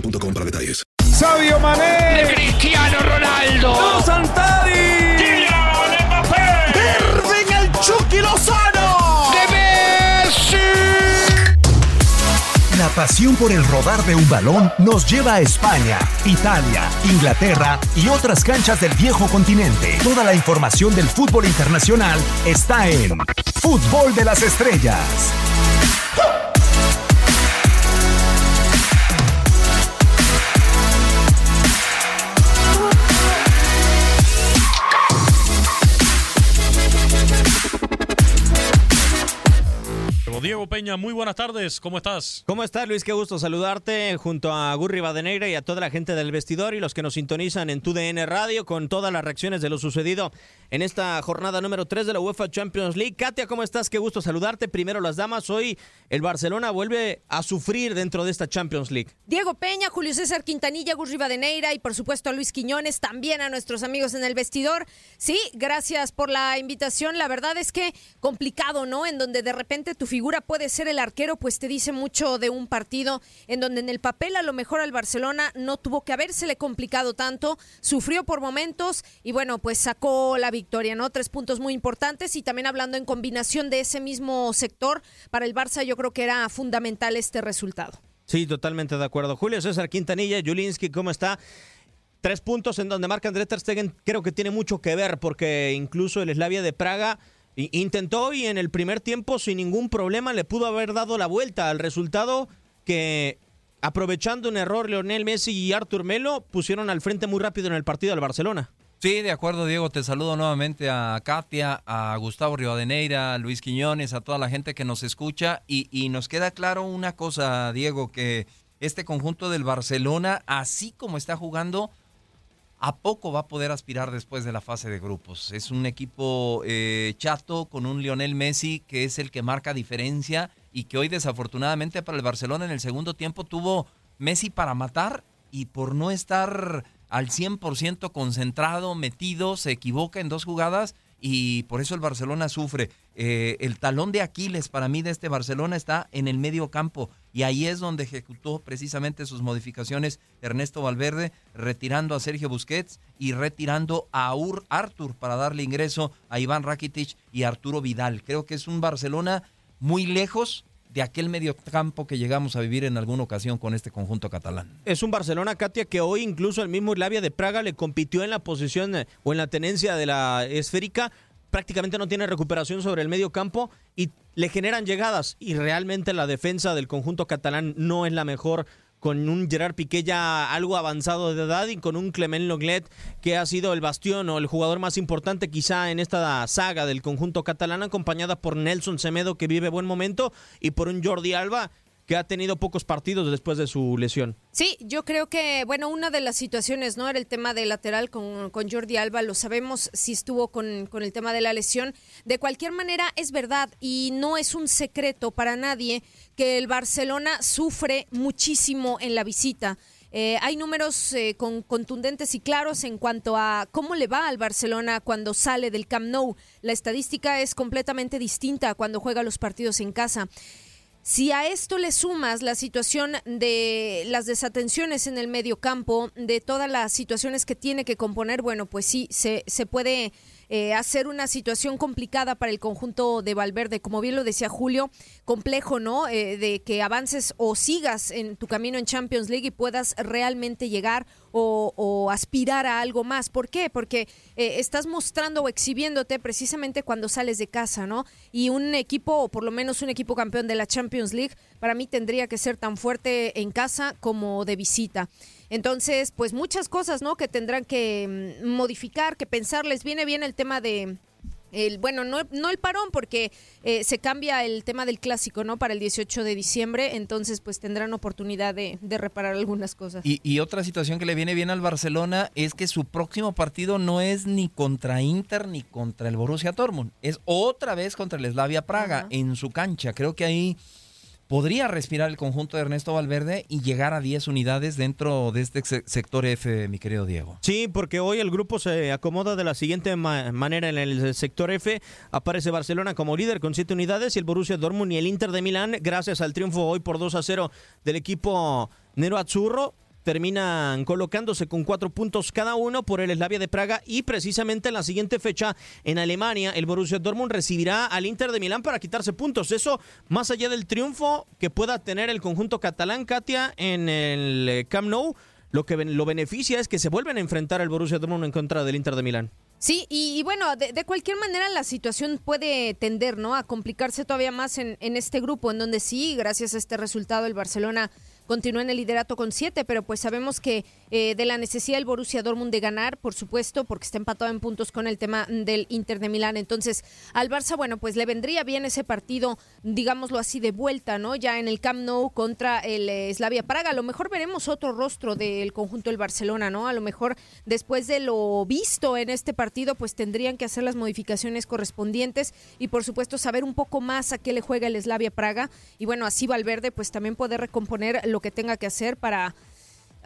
boostmobile.com para detalles. Sabio Mané. Cristiano Ronaldo. Santari. Kylian Mbappé. Irving el Chucky Lozano. De Messi. La pasión por el rodar de un balón nos lleva a España, Italia, Inglaterra y otras canchas del viejo continente. Toda la información del fútbol internacional está en Fútbol de las Estrellas. Diego Peña, muy buenas tardes, ¿cómo estás? ¿Cómo estás, Luis? Qué gusto saludarte junto a Gurri Badenegra y a toda la gente del vestidor y los que nos sintonizan en TUDN Radio con todas las reacciones de lo sucedido en esta jornada número 3 de la UEFA Champions League. Katia, ¿cómo estás? Qué gusto saludarte. Primero las damas, hoy el Barcelona vuelve a sufrir dentro de esta Champions League. Diego Peña, Julio César Quintanilla, Gus Rivadeneira y por supuesto a Luis Quiñones, también a nuestros amigos en el vestidor. Sí, gracias por la invitación. La verdad es que complicado, ¿no? En donde de repente tu figura puede ser el arquero, pues te dice mucho de un partido en donde en el papel a lo mejor al Barcelona no tuvo que habérsele complicado tanto, sufrió por momentos y bueno, pues sacó la victoria, ¿no? Tres puntos muy importantes y también hablando en combinación de ese mismo sector, para el Barça yo creo que era fundamental este resultado. Sí, totalmente de acuerdo. Julio César Quintanilla, Julinski, ¿cómo está? Tres puntos en donde marca André Ter Stegen creo que tiene mucho que ver porque incluso el Slavia de Praga intentó y en el primer tiempo sin ningún problema le pudo haber dado la vuelta al resultado que aprovechando un error Leonel Messi y Artur Melo pusieron al frente muy rápido en el partido al Barcelona. Sí, de acuerdo, Diego. Te saludo nuevamente a Katia, a Gustavo Rivadeneira, a Luis Quiñones, a toda la gente que nos escucha. Y, y nos queda claro una cosa, Diego, que este conjunto del Barcelona, así como está jugando, a poco va a poder aspirar después de la fase de grupos. Es un equipo eh, chato con un Lionel Messi que es el que marca diferencia y que hoy desafortunadamente para el Barcelona en el segundo tiempo tuvo Messi para matar y por no estar al 100% concentrado, metido, se equivoca en dos jugadas y por eso el Barcelona sufre. Eh, el talón de Aquiles para mí de este Barcelona está en el medio campo y ahí es donde ejecutó precisamente sus modificaciones Ernesto Valverde, retirando a Sergio Busquets y retirando a Ur Artur para darle ingreso a Iván Rakitic y Arturo Vidal. Creo que es un Barcelona muy lejos de aquel mediocampo que llegamos a vivir en alguna ocasión con este conjunto catalán. Es un Barcelona, Katia, que hoy incluso el mismo Slavia de Praga le compitió en la posición eh, o en la tenencia de la esférica. Prácticamente no tiene recuperación sobre el medio campo y le generan llegadas. Y realmente la defensa del conjunto catalán no es la mejor con un Gerard Piqué ya algo avanzado de edad y con un Clement Loglet que ha sido el bastión o el jugador más importante quizá en esta saga del conjunto catalán, acompañada por Nelson Semedo que vive buen momento y por un Jordi Alba que ha tenido pocos partidos después de su lesión. Sí, yo creo que, bueno, una de las situaciones, ¿no? Era el tema de lateral con, con Jordi Alba, lo sabemos si estuvo con, con el tema de la lesión. De cualquier manera, es verdad y no es un secreto para nadie que el Barcelona sufre muchísimo en la visita. Eh, hay números eh, con, contundentes y claros en cuanto a cómo le va al Barcelona cuando sale del Camp Nou. La estadística es completamente distinta cuando juega los partidos en casa. Si a esto le sumas la situación de las desatenciones en el medio campo, de todas las situaciones que tiene que componer, bueno, pues sí, se, se puede eh, hacer una situación complicada para el conjunto de Valverde. Como bien lo decía Julio, complejo, ¿no? Eh, de que avances o sigas en tu camino en Champions League y puedas realmente llegar o, aspirar a algo más. ¿Por qué? Porque eh, estás mostrando o exhibiéndote precisamente cuando sales de casa, ¿no? Y un equipo, o por lo menos un equipo campeón de la Champions League, para mí tendría que ser tan fuerte en casa como de visita. Entonces, pues muchas cosas, ¿no? Que tendrán que mm, modificar, que pensarles. Viene bien el tema de, el, bueno, no, no el parón porque eh, se cambia el tema del clásico, ¿no? Para el 18 de diciembre, entonces pues tendrán oportunidad de, de reparar algunas cosas. Y, y, otra situación que le viene bien al Barcelona es que su próximo partido no es ni contra Inter ni contra el Borussia Dortmund, es otra vez contra el Slavia Praga en su cancha. Creo que ahí podría respirar el conjunto de Ernesto Valverde y llegar a 10 unidades dentro de este sector F, mi querido Diego. Sí, porque hoy el grupo se acomoda de la siguiente ma manera en el sector F. Aparece Barcelona como líder con 7 unidades y el Borussia Dortmund y el Inter de Milán, gracias al triunfo hoy por 2 a 0 del equipo Nero Azzurro, terminan colocándose con cuatro puntos cada uno por el Slavia de Praga y precisamente en la siguiente fecha en Alemania el Borussia Dortmund recibirá al Inter de Milán para quitarse puntos. Eso más allá del triunfo que pueda tener el conjunto catalán, Katia, en el Camp Nou, lo que lo beneficia es que se vuelven a enfrentar el Borussia Dortmund en contra del Inter de Milán. Sí, y, y bueno, de, de, cualquier manera la situación puede tender, ¿no? A complicarse todavía más en, en este grupo, en donde sí, gracias a este resultado, el Barcelona continúa en el liderato con siete, pero pues sabemos que eh, de la necesidad del Borussia Dortmund de ganar, por supuesto, porque está empatado en puntos con el tema del Inter de Milán. Entonces, al Barça, bueno, pues le vendría bien ese partido, digámoslo así, de vuelta, ¿no? Ya en el Camp Nou contra el eh, Slavia Praga. A lo mejor veremos otro rostro del conjunto del Barcelona, ¿no? A lo mejor después de lo visto en este partido, pues tendrían que hacer las modificaciones correspondientes y, por supuesto, saber un poco más a qué le juega el Slavia Praga. Y bueno, así Valverde, pues también poder recomponer lo que tenga que hacer para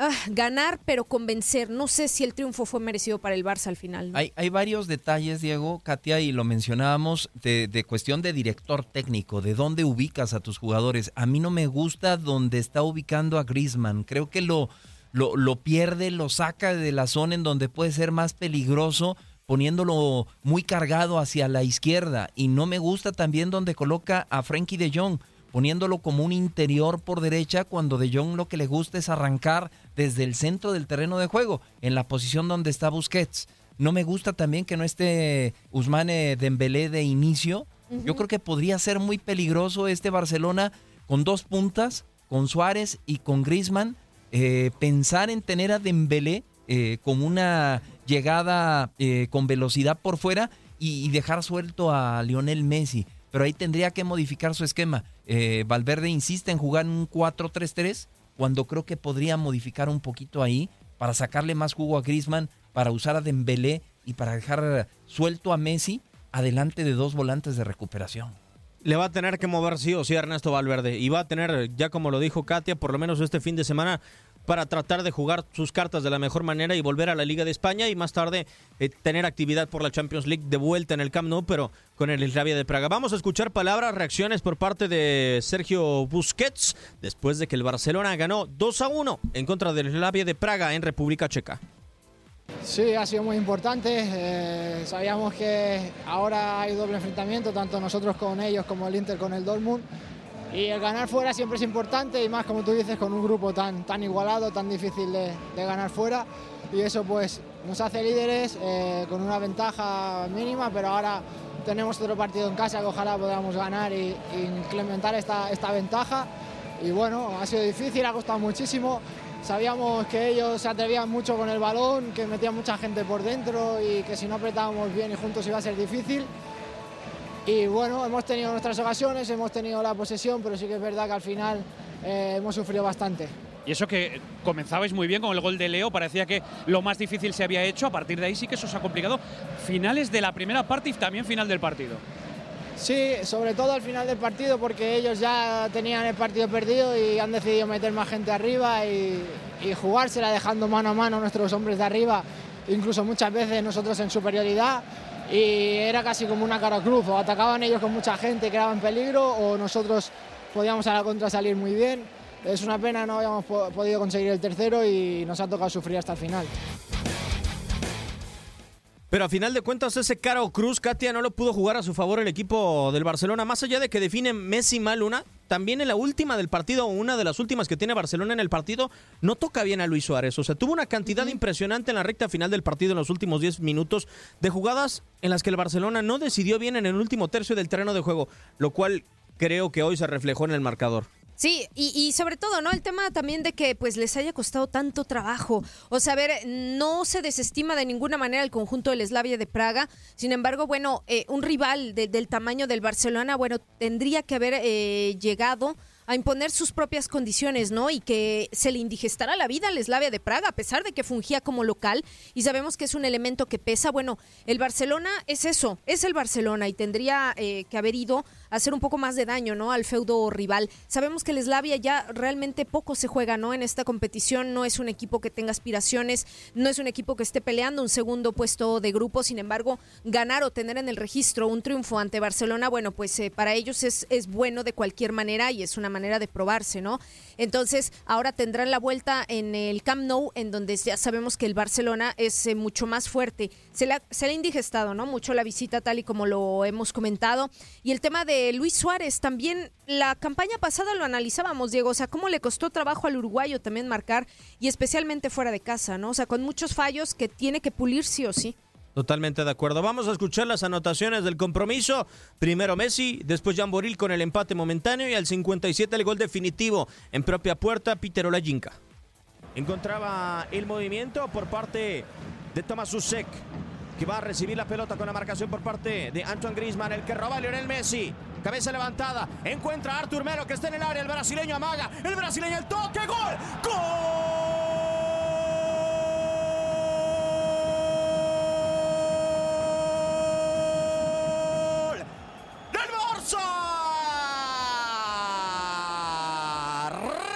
ah, ganar, pero convencer. No sé si el triunfo fue merecido para el Barça al final. Hay, varios detalles, Diego, Katia, y lo mencionábamos, de, cuestión de director técnico, de dónde ubicas a tus jugadores. A mí no me gusta donde está ubicando a Griezmann. Creo que lo, lo, lo pierde, lo saca de la zona en donde puede ser más peligroso poniéndolo muy cargado hacia la izquierda y no me gusta también donde coloca a Frankie de Jong poniéndolo como un interior por derecha cuando De Jong lo que le gusta es arrancar desde el centro del terreno de juego, en la posición donde está Busquets. No me gusta también que no esté Usmane Dembélé de inicio. Uh -huh. Yo creo que podría ser muy peligroso este Barcelona con dos puntas, con Suárez y con Griezmann. Eh, pensar en tener a Dembélé eh, con una llegada eh, con velocidad por fuera y, y dejar suelto a Lionel Messi pero ahí tendría que modificar su esquema. Eh, Valverde insiste en jugar un 4-3-3 cuando creo que podría modificar un poquito ahí para sacarle más jugo a Griezmann, para usar a Dembélé y para dejar suelto a Messi adelante de dos volantes de recuperación. Le va a tener que mover sí o sí Ernesto Valverde y va a tener, ya como lo dijo Katia, por lo menos este fin de semana para tratar de jugar sus cartas de la mejor manera y volver a la Liga de España y más tarde eh, tener actividad por la Champions League de vuelta en el Camp Nou, pero con el Slavia de Praga. Vamos a escuchar palabras, reacciones por parte de Sergio Busquets después de que el Barcelona ganó 2 a 1 en contra del Slavia de Praga en República Checa. Sí, ha sido muy importante. Eh, sabíamos que ahora hay doble enfrentamiento, tanto nosotros con ellos como el Inter con el Dortmund. Y el ganar fuera siempre es importante y más como tú dices con un grupo tan, tan igualado, tan difícil de, ganar fuera y eso pues nos hace líderes eh, con una ventaja mínima, pero ahora tenemos otro partido en casa que ojalá podamos ganar y, implementar esta, esta ventaja y bueno, ha sido difícil, ha costado muchísimo. Sabíamos que ellos se atrevían mucho con el balón, que metían mucha gente por dentro y que si no apretábamos bien y juntos iba a ser difícil. Y bueno, hemos tenido nuestras ocasiones, hemos tenido la posesión, pero sí que es verdad que al final eh, hemos sufrido bastante. Y eso que comenzabais muy bien con el gol de Leo, parecía que lo más difícil se había hecho, a partir de ahí sí que eso se ha complicado. Finales de la primera parte y también final del partido. Sí, sobre todo al final del partido porque ellos ya tenían el partido perdido y han decidido meter más gente arriba y, y jugársela dejando mano a mano a nuestros hombres de arriba, incluso muchas veces nosotros en superioridad y era casi como una cara cruz, o atacaban ellos con mucha gente, creaban peligro o nosotros podíamos a la contra salir muy bien. Es una pena, no habíamos podido conseguir el tercero y nos ha tocado sufrir hasta el final. Pero a final de cuentas, ese Caro Cruz, Katia, no lo pudo jugar a su favor el equipo del Barcelona. Más allá de que define Messi mal una, también en la última del partido, una de las últimas que tiene Barcelona en el partido, no toca bien a Luis Suárez. O sea, tuvo una cantidad impresionante en la recta final del partido en los últimos 10 minutos de jugadas en las que el Barcelona no decidió bien en el último tercio del terreno de juego, lo cual creo que hoy se reflejó en el marcador. Sí, y, sobre todo, ¿no? El tema también de que pues les haya costado tanto trabajo. O sea, a ver, no se desestima de ninguna manera el conjunto del Slavia de Praga. Sin embargo, bueno, eh, un rival del tamaño del Barcelona, bueno, tendría que haber eh, llegado a imponer sus propias condiciones, ¿no? Y que se le indigestara la vida al Slavia de Praga, a pesar de que fungía como local. Y sabemos que es un elemento que pesa. Bueno, el Barcelona es eso, es el Barcelona y tendría eh, que haber ido hacer un poco más de daño, ¿no? Al feudo rival. Sabemos que el Slavia ya realmente poco se juega, ¿no? En esta competición no es un equipo que tenga aspiraciones, no es un equipo que esté peleando un segundo puesto de grupo. Sin embargo, ganar o tener en el registro un triunfo ante Barcelona, bueno, pues eh, para ellos es, es bueno de cualquier manera y es una manera de probarse, ¿no? Entonces, ahora tendrán la vuelta en el Camp Nou, en donde ya sabemos que el Barcelona es eh, mucho más fuerte. Se le, ha, se le ha indigestado, ¿no? Mucho la visita, tal y como lo hemos comentado. Y el tema de Luis Suárez, también la campaña pasada lo analizábamos, Diego, o sea, cómo le costó trabajo al uruguayo también marcar, y especialmente fuera de casa, ¿no? O sea, con muchos fallos que tiene que pulir sí o sí. Totalmente de acuerdo. Vamos a escuchar las anotaciones del compromiso. Primero Messi, después Jan Boril con el empate momentáneo y al 57 el gol definitivo en propia puerta Peter Olajinka. Encontraba el movimiento por parte de Tomás Susek, que va a recibir la pelota con la marcación por parte de Antoine Griezmann, el que roba a Lionel Messi. Cabeza levantada, encuentra a Artur Melo que está en el área, el brasileño amaga, el brasileño el toque, gol, gol.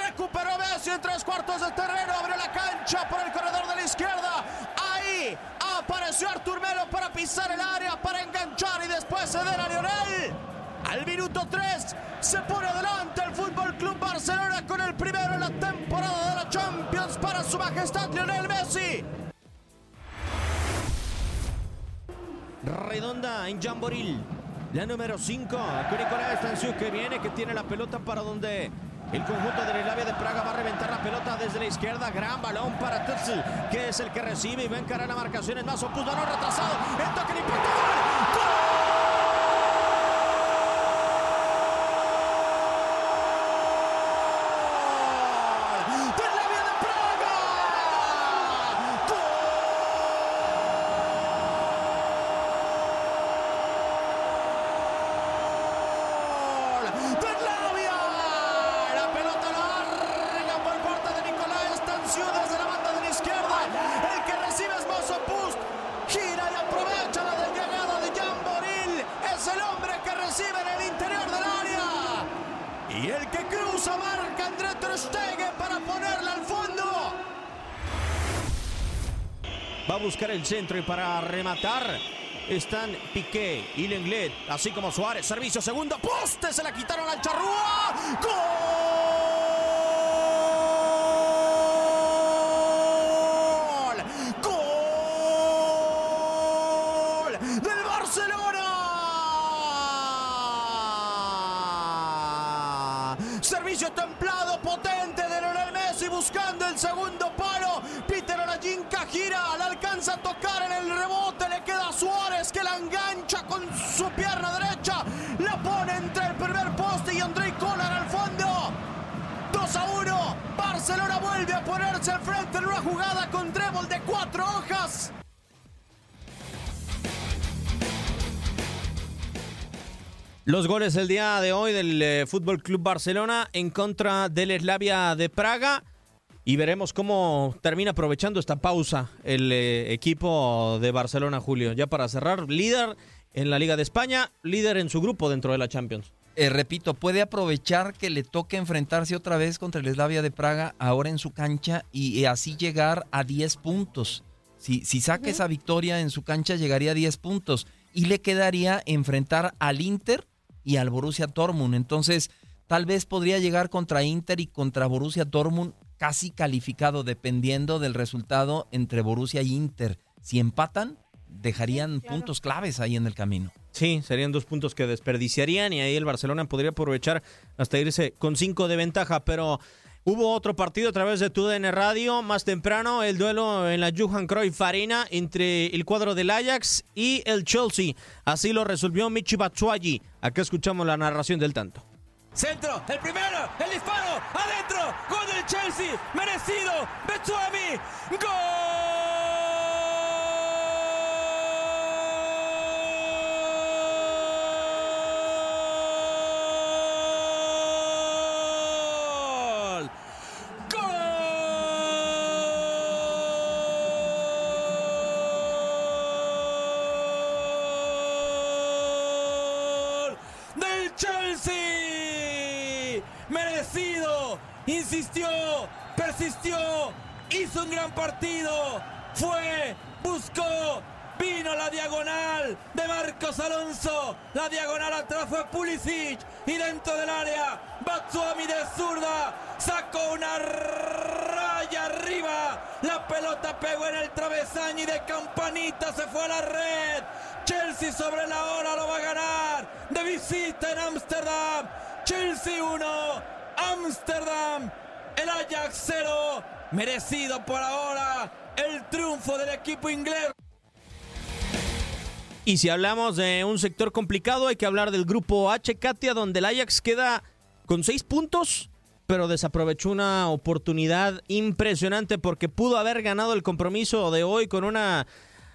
Recuperó Messi en tres cuartos de terreno. Abrió la cancha por el corredor de la izquierda. Ahí apareció Artur Melo para pisar el área, para enganchar y después ceder a Lionel. Al minuto 3 se pone adelante el Fútbol Club Barcelona con el primero en la temporada de la Champions para su majestad Lionel Messi. Redonda en Jamboril. La número 5, con Nicolás Estanciu que viene, que tiene la pelota para donde el conjunto del Slavia de Praga va a reventar la pelota desde la izquierda. Gran balón para Tutsi, que es el que recibe y va a encarar la marcación. Es más, opus balón retrasado. El toque le impacta. Buscar el centro y para rematar están Piqué y Lenglet, así como Suárez. Servicio segundo, poste, se la quitaron al Charrúa. ¡Gol! ¡Gol! ¡Del Barcelona! Servicio templado, potente de Lionel Messi buscando el segundo a tocar en el rebote, le queda a Suárez que la engancha con su pierna derecha, la pone entre el primer poste y Andrei Kolar al fondo. 2 a 1. Barcelona vuelve a ponerse al frente en una jugada con trébol de cuatro hojas. Los goles del día de hoy del eh, Fútbol Club Barcelona en contra del Slavia de Praga. Y veremos cómo termina aprovechando esta pausa el eh, equipo de Barcelona, Julio. Ya para cerrar, líder en la Liga de España, líder en su grupo dentro de la Champions. Eh, repito, puede aprovechar que le toque enfrentarse otra vez contra el Slavia de Praga ahora en su cancha y, así llegar a 10 puntos. Si, si saca esa victoria en su cancha, llegaría a 10 puntos y le quedaría enfrentar al Inter y al Borussia Dortmund. Entonces, tal vez podría llegar contra Inter y contra Borussia Dortmund casi calificado dependiendo del resultado entre Borussia y Inter. Si empatan, dejarían puntos claves ahí en el camino. Sí, serían dos puntos que desperdiciarían y ahí el Barcelona podría aprovechar hasta irse con cinco de ventaja, pero hubo otro partido a través de TUDN Radio más temprano, el duelo en la Johan Cruyff Arena entre el cuadro del Ajax y el Chelsea. Así lo resolvió Michi Batshuayi. Acá escuchamos la narración del tanto. Centro, el primero, el disparo, adentro, gol del Chelsea, merecido, Betsuami, gol. Gol del Chelsea. Merecido, insistió, persistió, hizo un gran partido. Fue, buscó, vino la diagonal de Marcos Alonso. La diagonal atrás fue Pulisic y dentro del área Batsuami de zurda sacó una raya arriba. La pelota pegó en el travesaño y de campanita se fue a la red. Chelsea sobre la hora lo va a ganar de visita en Ámsterdam. Chelsea 1, Ámsterdam, el Ajax 0. Merecido por ahora el triunfo del equipo inglés. Y si hablamos de un sector complicado, hay que hablar del grupo H, Katia, donde el Ajax queda con seis puntos, pero desaprovechó una oportunidad impresionante porque pudo haber ganado el compromiso de hoy con una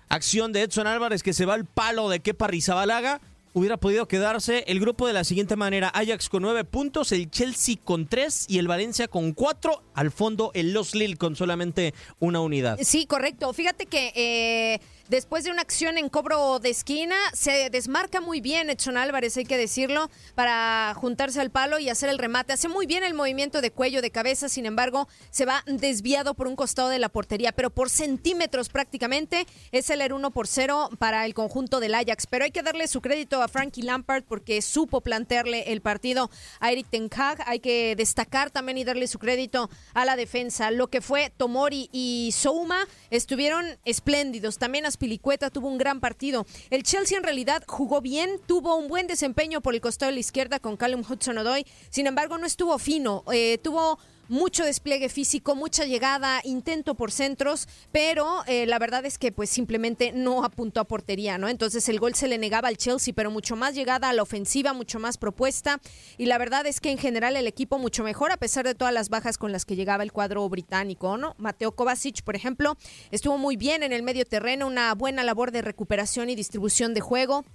acción de Edson Álvarez que se va al palo de Kepa Rizabalaga. Hubiera podido quedarse el grupo de la siguiente manera: Ajax con nueve puntos, el Chelsea con tres y el Valencia con cuatro. Al fondo, el Los Lille con solamente una unidad. Sí, correcto. Fíjate que eh, después de una acción en cobro de esquina, se desmarca muy bien Edson Álvarez, hay que decirlo, para juntarse al palo y hacer el remate. Hace muy bien el movimiento de cuello, de cabeza, sin embargo, se va desviado por un costado de la portería, pero por centímetros prácticamente es el 1 por 0 para el conjunto del Ajax. Pero hay que darle su crédito a Frankie Lampard porque supo plantearle el partido a Eric Ten Hag. Hay que destacar también y darle su crédito a la defensa. Lo que fue Tomori y Souma estuvieron espléndidos. También Aspilicueta tuvo un gran partido. El Chelsea en realidad jugó bien, tuvo un buen desempeño por el costado de la izquierda con Callum Hudson-Odoi. Sin embargo, no estuvo fino. Eh, tuvo mucho despliegue físico, mucha llegada, intento por centros, pero eh, la verdad es que pues simplemente no apuntó a portería, ¿no? Entonces el gol se le negaba al Chelsea, pero mucho más llegada a la ofensiva, mucho más propuesta y la verdad es que en general el equipo mucho mejor a pesar de todas las bajas con las que llegaba el cuadro británico, ¿no? Mateo Kovacic, por ejemplo, estuvo muy bien en el medio terreno, una buena labor de recuperación y distribución de juego.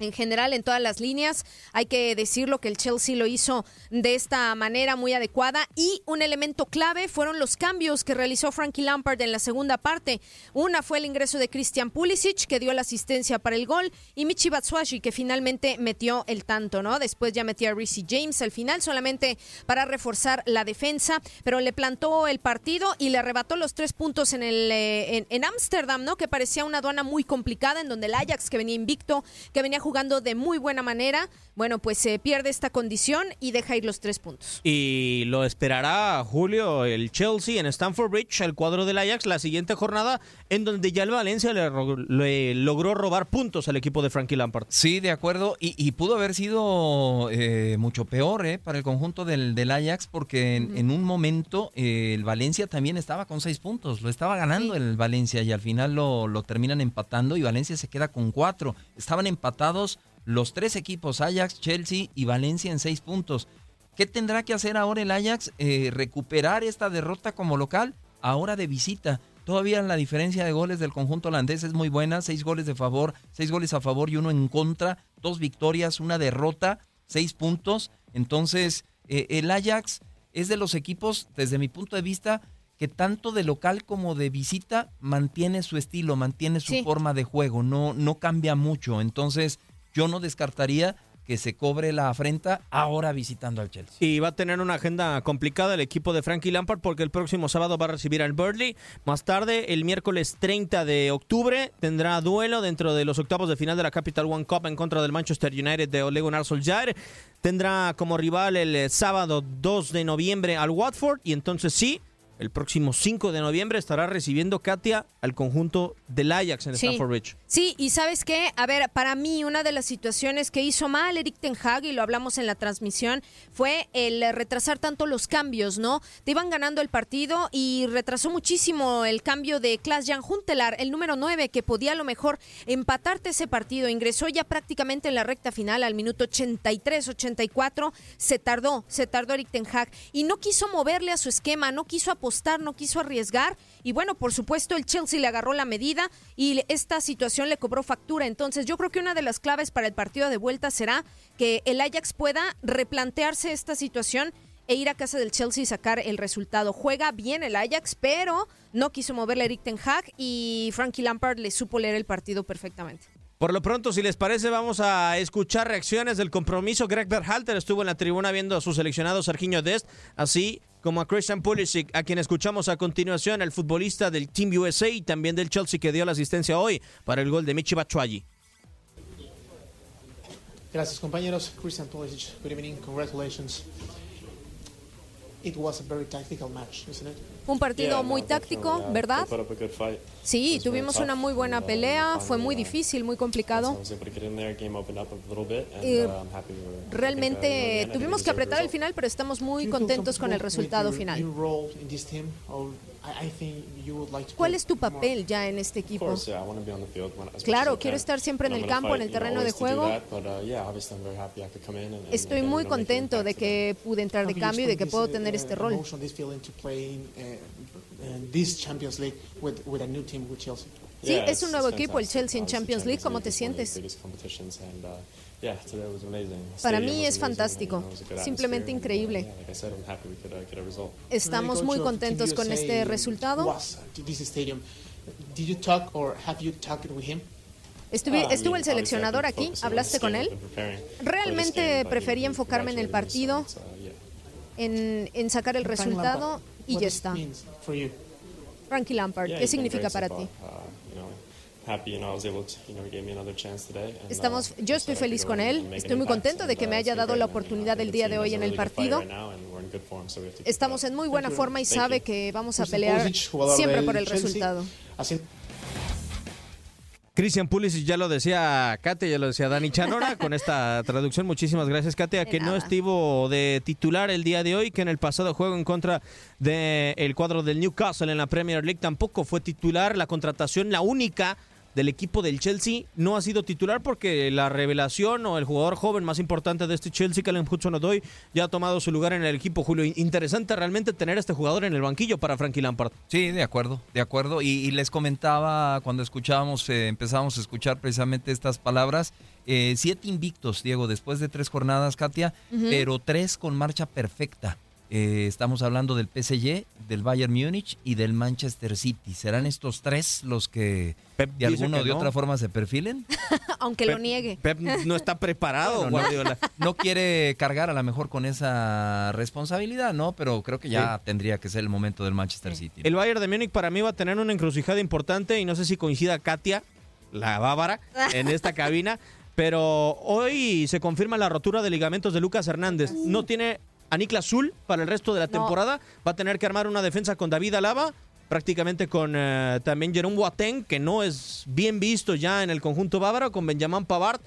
En general, en todas las líneas, hay que decirlo que el Chelsea lo hizo de esta manera muy adecuada y un elemento clave fueron los cambios que realizó Frankie Lampard en la segunda parte. Una fue el ingreso de Christian Pulisic, que dio la asistencia para el gol, y Michi Batshuayi, que finalmente metió el tanto, ¿no? Después ya metía a Reece James al final, solamente para reforzar la defensa, pero le plantó el partido y le arrebató los tres puntos en el eh, en Ámsterdam, ¿no? Que parecía una aduana muy complicada, en donde el Ajax, que venía invicto, que venía jugando de muy buena manera, bueno, pues se pierde esta condición y deja ir los tres puntos. Y lo esperará Julio el Chelsea en Stamford Bridge, el cuadro del Ajax, la siguiente jornada, en donde ya el Valencia le, logró robar puntos al equipo de Frankie Lampard. Sí, de acuerdo. Y, y pudo haber sido eh, mucho peor eh, para el conjunto del, del Ajax, porque en, en un momento eh, el Valencia también estaba con seis puntos. Lo estaba ganando el Valencia y al final lo, lo terminan empatando y Valencia se queda con cuatro. Estaban empatados los tres equipos, Ajax, Chelsea y Valencia en seis puntos. ¿Qué tendrá que hacer ahora el Ajax? Eh, recuperar esta derrota como local, ahora de visita. Todavía la diferencia de goles del conjunto holandés es muy buena, seis goles de favor, seis goles a favor y uno en contra, dos victorias, una derrota, seis puntos. Entonces, eh, el Ajax es de los equipos, desde mi punto de vista, que tanto de local como de visita mantiene su estilo, mantiene su forma de juego, no, no cambia mucho. Entonces, yo no descartaría que se cobre la afrenta ahora visitando al Chelsea. Y va a tener una agenda complicada el equipo de Frankie Lampard porque el próximo sábado va a recibir al Burnley. Más tarde, el miércoles 30 de octubre, tendrá duelo dentro de los octavos de final de la Capital One Cup en contra del Manchester United de Ole Gunnar Solskjaer. Tendrá como rival el eh, sábado 2 de noviembre al Watford y entonces sí, el próximo 5 de noviembre estará recibiendo Katia al conjunto del Ajax en Sí. Stamford Bridge. Sí, y sabes qué, a ver, para mí una de las situaciones que hizo mal Eric Ten Hag, y lo hablamos en la transmisión, fue el retrasar tanto los cambios, ¿no? Te iban ganando el partido y retrasó muchísimo el cambio de Klaas Jan Huntelaar, el número 9, que podía a lo mejor empatarte ese partido. Ingresó ya prácticamente en la recta final al minuto 83, 84. Se tardó, se tardó Eric Ten Hag y no quiso moverle a su esquema, no quiso apostar, no quiso arriesgar. Y bueno, por supuesto, el Chelsea le agarró la medida y esta situación le cobró factura. Entonces, yo creo que una de las claves para el partido de vuelta será que el Ajax pueda replantearse esta situación e ir a casa del Chelsea y sacar el resultado. Juega bien el Ajax, pero no quiso moverle Eric Ten Hag y Frankie Lampard le supo leer el partido perfectamente. Por lo pronto, si les parece, vamos a escuchar reacciones del compromiso. Greg Berhalter estuvo en la tribuna viendo a su seleccionado Serginho Dest, así como a Christian Pulisic, a quien escuchamos a continuación, el futbolista del Team USA y también del Chelsea que dio la asistencia hoy para el gol de Michi Batshuayi. Gracias compañeros. Christian Pulisic, good evening, congratulations. It was a very tactical match, isn't it? Un partido muy táctico, ¿verdad? Sí, tuvimos una muy buena pelea, fue muy difícil, muy complicado. Eh, Realmente tuvimos que apretar el final, pero estamos muy contentos con el resultado final. ¿Cuál es tu papel ya en este equipo? Claro, quiero estar siempre en el campo, en el terreno de juego. Estoy muy contento de que pude entrar de cambio y de que puedo tener este rol. Sí, es un nuevo equipo, el Chelsea en Champions League. ¿Cómo te sientes? Para mí es fantástico, simplemente increíble. Estamos muy contentos con este resultado. Estuvi- Estuvo el seleccionador aquí, hablaste con él. Realmente preferí enfocarme en el partido, en, en sacar el resultado y ya está. Frankie Lampard, ¿qué significa para ti? Estamos, yo estoy feliz con él, estoy muy contento de que me haya dado la oportunidad el día de hoy en el partido. Estamos en muy buena forma y sabe que vamos a pelear siempre por el resultado. Christian Pulisic ya lo decía Kate, ya lo decía Dani Chanora con esta traducción. Muchísimas gracias, Kate, a que no estuvo de titular el día de hoy, que en el pasado juego en contra del cuadro del Newcastle en la Premier League tampoco fue titular. La contratación, la única del equipo del Chelsea, no ha sido titular porque la revelación o el jugador joven más importante de este Chelsea, Callum Hudson-Odoi, ya ha tomado su lugar en el equipo. Julio, interesante realmente tener a este jugador en el banquillo para Frankie Lampard. Sí, de acuerdo, de acuerdo. Y, y les comentaba cuando escuchábamos, eh, empezábamos a escuchar precisamente estas palabras. eh, siete invictos, Diego, después de tres jornadas, Katia, pero tres con marcha perfecta. Eh, estamos hablando del PSG, del Bayern Múnich y del Manchester City. ¿Serán estos tres los que de alguna o de no. otra forma se perfilen? Aunque lo niegue. Pep no está preparado, Bueno, no- Guardiola. No, quiere cargar a lo mejor con esa responsabilidad, ¿no? Pero creo que ya tendría que ser el momento del Manchester City. El Bayern de Múnich para mí va a tener una encrucijada importante y no sé si coincida Katia, la bávara, en esta cabina, pero hoy se confirma la rotura de ligamentos de Lucas Hernández. No tiene a Niklas Zul para el resto de la No. temporada, va a tener que armar una defensa con David Alaba, prácticamente con eh, también Jerome Boateng, que no es bien visto ya en el conjunto bávaro, con Benjamin Pavard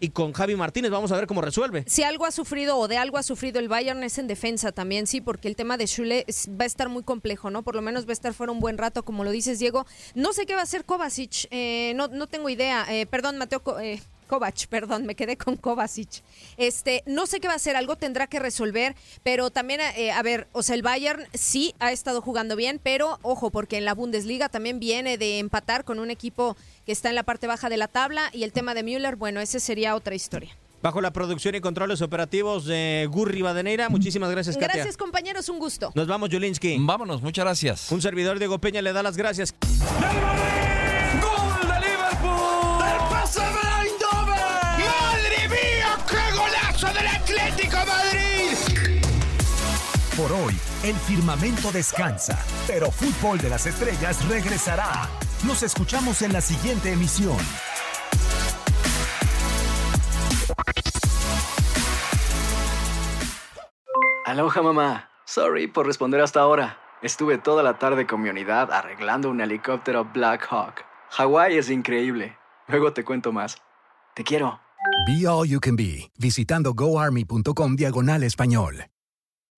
y con Javi Martínez. Vamos a ver cómo resuelve. Si algo ha sufrido o de algo ha sufrido el Bayern es en defensa también, sí, porque el tema de Schule va a estar muy complejo, ¿no? Por lo menos va a estar fuera un buen rato, como lo dices, Diego. No sé qué va a hacer Kovacic, eh, no, no tengo idea. Eh, perdón, Mateo, eh, Kovac, perdón, me quedé con Kovacic. Este, no sé qué va a hacer, algo tendrá que resolver, pero también, eh, a ver, o sea, el Bayern sí ha estado jugando bien, pero ojo, porque en la Bundesliga también viene de empatar con un equipo que está en la parte baja de la tabla y el tema de Müller, bueno, ese sería otra historia. Bajo la producción y controles operativos de Gurri Badeneira. Muchísimas gracias, Katia. Gracias, compañeros, un gusto. Nos vamos, Julinski. Vámonos, muchas gracias. Un servidor Diego Peña le da las gracias. ¡Gol Por hoy, el firmamento descansa, pero Fútbol de las Estrellas regresará. Nos escuchamos en la siguiente emisión. Aloha mamá. Sorry por responder hasta ahora. Estuve toda la tarde con mi unidad arreglando un helicóptero Black Hawk. Hawái es increíble. Luego te cuento más. Te quiero. Be All You Can Be, visitando goarmy.com diagonal español.